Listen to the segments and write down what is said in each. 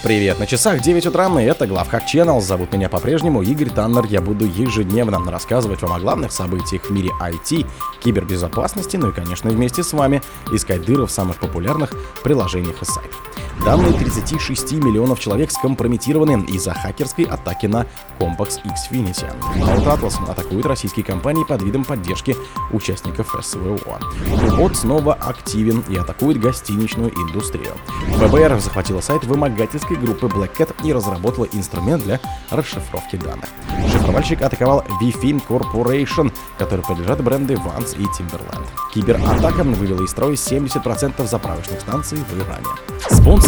Привет, на часах 9 утра, и это Главхак Channel. Зовут меня по-прежнему Игорь Таннер. Я буду ежедневно рассказывать вам о главных событиях в мире IT, кибербезопасности, ну и, конечно, вместе с вами искать дыры в самых популярных приложениях и сайтах. Данные 36 миллионов человек скомпрометированы из-за хакерской атаки на Complex Xfinity. Cloud Atlas атакует российские компании под видом поддержки участников СВО. Бот снова активен и атакует гостиничную индустрию. ФБР захватила сайт вымогательской группы Black Cat и разработала инструмент для расшифровки данных. Шифровальщик атаковал VFIN Corporation, который принадлежат бренды Vans и Timberland. Кибератака вывела из строя 70% заправочных станций в Иране. Спонсор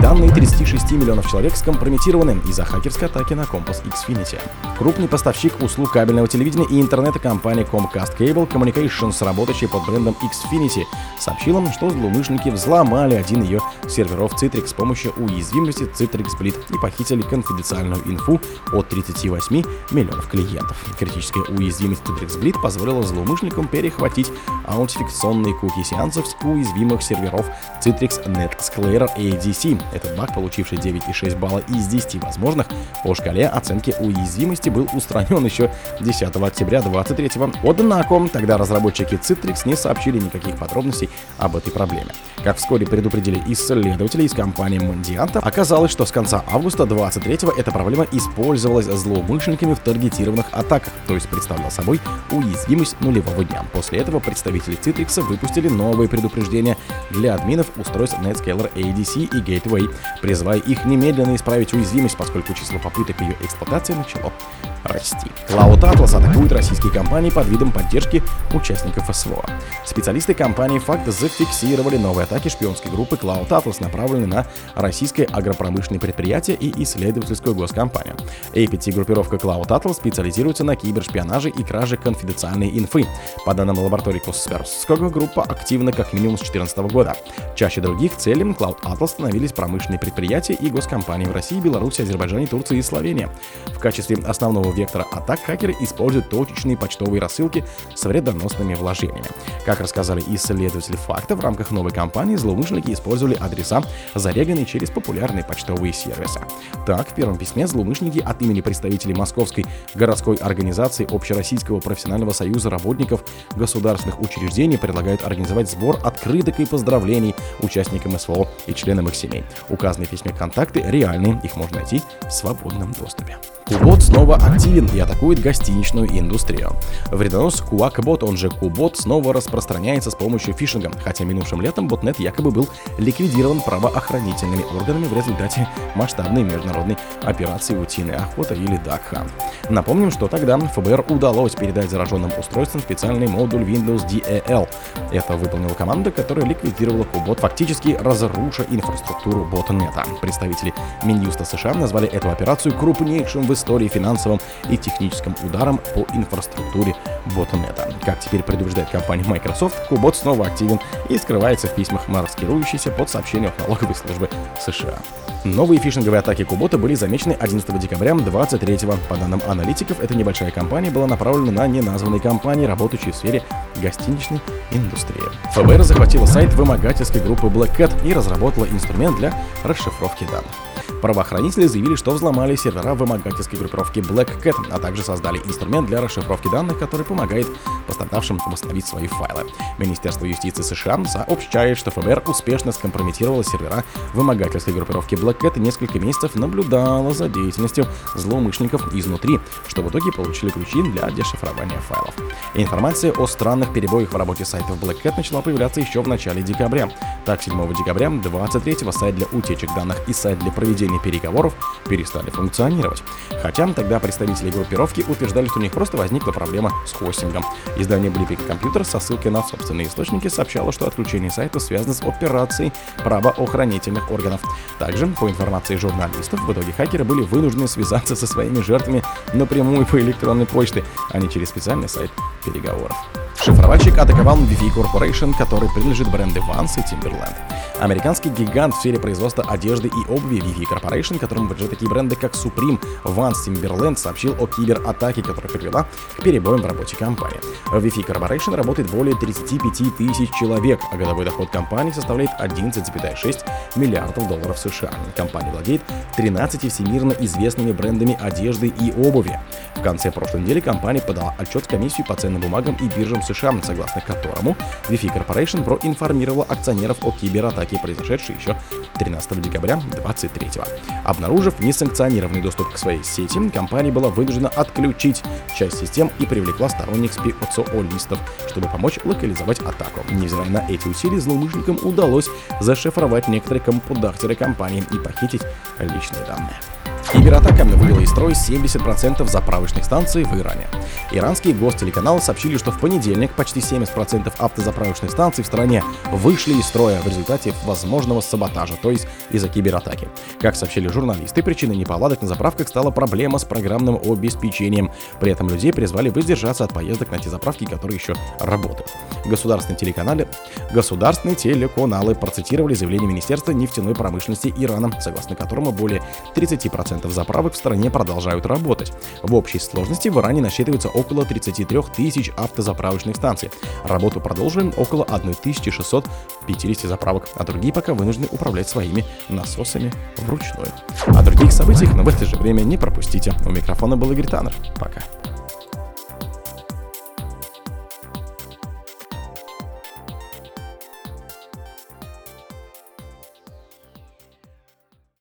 Данные 36 миллионов человек скомпрометированы из-за хакерской атаки на Compass Xfinity. Крупный поставщик услуг кабельного телевидения и интернета компания Comcast Cable Communications, работающая под брендом Xfinity, сообщила, что злоумышленники взломали один ее серверов Citrix с помощью уязвимости Citrix Bleed и похитили конфиденциальную инфу от 38 миллионов клиентов. Критическая уязвимость Citrix Bleed позволила злоумышленникам перехватить аутификационные куки сеансов с уязвимых серверов Citrix NetSclarer ADC, этот баг, получивший 9,6 балла из 10 возможных, по шкале оценки уязвимости был устранен еще 10 октября 2023 Однако, тогда разработчики Citrix не сообщили никаких подробностей об этой проблеме. Как вскоре предупредили исследователи из компании Mondianta, оказалось, что с конца августа 23 эта проблема использовалась злоумышленниками в таргетированных атаках, то есть представлял собой уязвимость нулевого дня. После этого представители Citrix выпустили новые предупреждения для админов устройств NetScaler ADC и Gateway призывая их немедленно исправить уязвимость, поскольку число попыток ее эксплуатации начало расти. Cloud Atlas атакует российские компании под видом поддержки участников СВО. Специалисты компании FACT зафиксировали новые атаки шпионской группы Cloud Atlas, направленные на российское агропромышленное предприятие и исследовательскую госкомпанию. APT-группировка Cloud Atlas специализируется на кибершпионаже и краже конфиденциальной инфы. По данным лаборатории Косперского, группа активна как минимум с 2014 года. Чаще других целей Cloud Atlas становились промышленные предприятия и госкомпании в России, Беларуси, Азербайджане, Турции и Словении. В качестве основного вектора атак хакеры используют точечные почтовые рассылки с вредоносными вложениями. Как рассказали исследователи факта, в рамках новой кампании злоумышленники использовали адреса, зареганные через популярные почтовые сервисы. Так, в первом письме злоумышленники от имени представителей Московской городской организации Общероссийского профессионального союза работников государственных учреждений предлагают организовать сбор открыток и поздравлений участникам СВО и членам их семей. Указанные в письме контакты реальные, их можно найти в свободном доступе. Кубот снова активен и атакует гостиничную индустрию. Вредонос Куакбот, он же Кубот, снова распространяется с помощью фишинга, хотя минувшим летом ботнет якобы был ликвидирован правоохранительными органами в результате масштабной международной операции «Утиная охота» или «Дакхан». Напомним, что тогда ФБР удалось передать зараженным устройствам специальный модуль Windows DEL. Это выполнила команда, которая ликвидировала Кубот, фактически разруша инфраструктуру ботнета. Представители Минюста США назвали эту операцию крупнейшим в истории финансовым и техническим ударом по инфраструктуре ботнета. Как теперь предупреждает компания Microsoft, Кубот снова активен и скрывается в письмах, маскирующийся под сообщением налоговой службы США. Новые фишинговые атаки Кубота были замечены 11 декабря 2023 По данным аналитиков, эта небольшая компания была направлена на неназванные компании, работающие в сфере гостиничной индустрии. ФБР захватила сайт вымогательской группы Black Cat и разработала инструмент для расшифровки данных. Правоохранители заявили, что взломали сервера вымогательской группировки Black Cat, а также создали инструмент для расшифровки данных, который помогает пострадавшим восстановить свои файлы. Министерство юстиции США сообщает, что ФБР успешно скомпрометировало сервера вымогательской группировки Black Cat и несколько месяцев наблюдало за деятельностью злоумышленников изнутри, что в итоге получили ключи для дешифрования файлов. Информация о странных перебоях в работе сайтов Black Cat начала появляться еще в начале декабря. Так, 7 декабря 23-го сайт для утечек данных и сайт для проведения проведения переговоров перестали функционировать. Хотя тогда представители группировки утверждали, что у них просто возникла проблема с хостингом. Издание Blipping Computer со ссылкой на собственные источники сообщало, что отключение сайта связано с операцией правоохранительных органов. Также, по информации журналистов, в итоге хакеры были вынуждены связаться со своими жертвами напрямую по электронной почте, а не через специальный сайт переговоров. Шифровальщик атаковал Wi-Fi Corporation, который принадлежит бренды Vans и Timberland. Американский гигант в сфере производства одежды и обуви Wi-Fi Corporation, которому принадлежат такие бренды, как Supreme, Vans, Timberland, сообщил о кибератаке, которая привела к перебоям в работе компании. В Wi-Fi Corporation работает более 35 тысяч человек, а годовой доход компании составляет 11,6 миллиардов долларов США. Компания владеет 13 всемирно известными брендами одежды и обуви. В конце прошлой недели компания подала отчет в комиссию по ценным бумагам и биржам США, согласно которому Wi-Fi Corporation проинформировала акционеров о кибератаке, произошедшей еще 13 декабря 2023. Обнаружив несанкционированный доступ к своей сети, компания была вынуждена отключить часть систем и привлекла сторонних специалистов, чтобы помочь локализовать атаку. Невзирая на эти усилия, злоумышленникам удалось зашифровать некоторые компудахтеры компании и похитить личные данные. Кибератака вывела из строя 70% заправочных станций в Иране. Иранские гостелеканалы сообщили, что в понедельник почти 70% автозаправочных станций в стране вышли из строя в результате возможного саботажа, то есть из-за кибератаки. Как сообщили журналисты, причиной неполадок на заправках стала проблема с программным обеспечением. При этом людей призвали воздержаться от поездок на те заправки, которые еще работают. Государственные телеканалы, государственные телеканалы процитировали заявление Министерства нефтяной промышленности Ирана, согласно которому более 30% 10% заправок в стране продолжают работать. В общей сложности в Иране насчитывается около 33 тысяч автозаправочных станций. Работу продолжим около 1650 заправок, а другие пока вынуждены управлять своими насосами вручную. О других событиях, но в это же время не пропустите. У микрофона был Игорь Таннер. Пока.